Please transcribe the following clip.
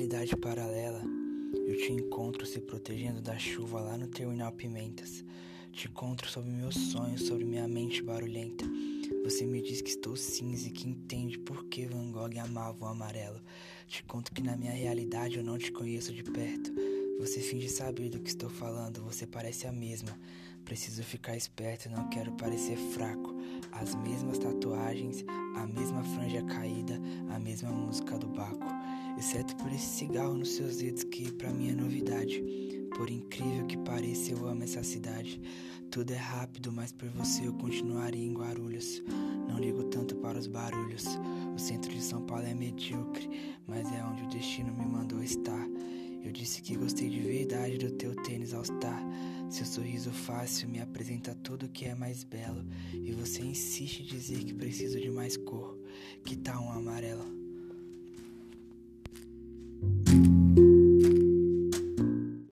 realidade paralela, eu te encontro se protegendo da chuva lá no terminal Pimentas. Te encontro sobre meus sonhos, sobre minha mente barulhenta. Você me diz que estou cinza e que entende por que Van Gogh amava o amarelo. Te conto que na minha realidade eu não te conheço de perto. Você finge saber do que estou falando, você parece a mesma. Preciso ficar esperto, não quero parecer fraco. As mesmas tatuagens, a mesma franja caída, a mesma música do Baco. Exceto por esse cigarro nos seus dedos que para mim é novidade. Por incrível que pareça, eu amo essa cidade. Tudo é rápido, mas por você eu continuaria em Guarulhos. Não ligo tanto para os barulhos. O centro de São Paulo é medíocre, mas é onde o destino me mandou estar. Eu disse que gostei de verdade do teu tênis All Star. Seu sorriso fácil me apresenta tudo que é mais belo. E você insiste em dizer que preciso de mais cor. Que tal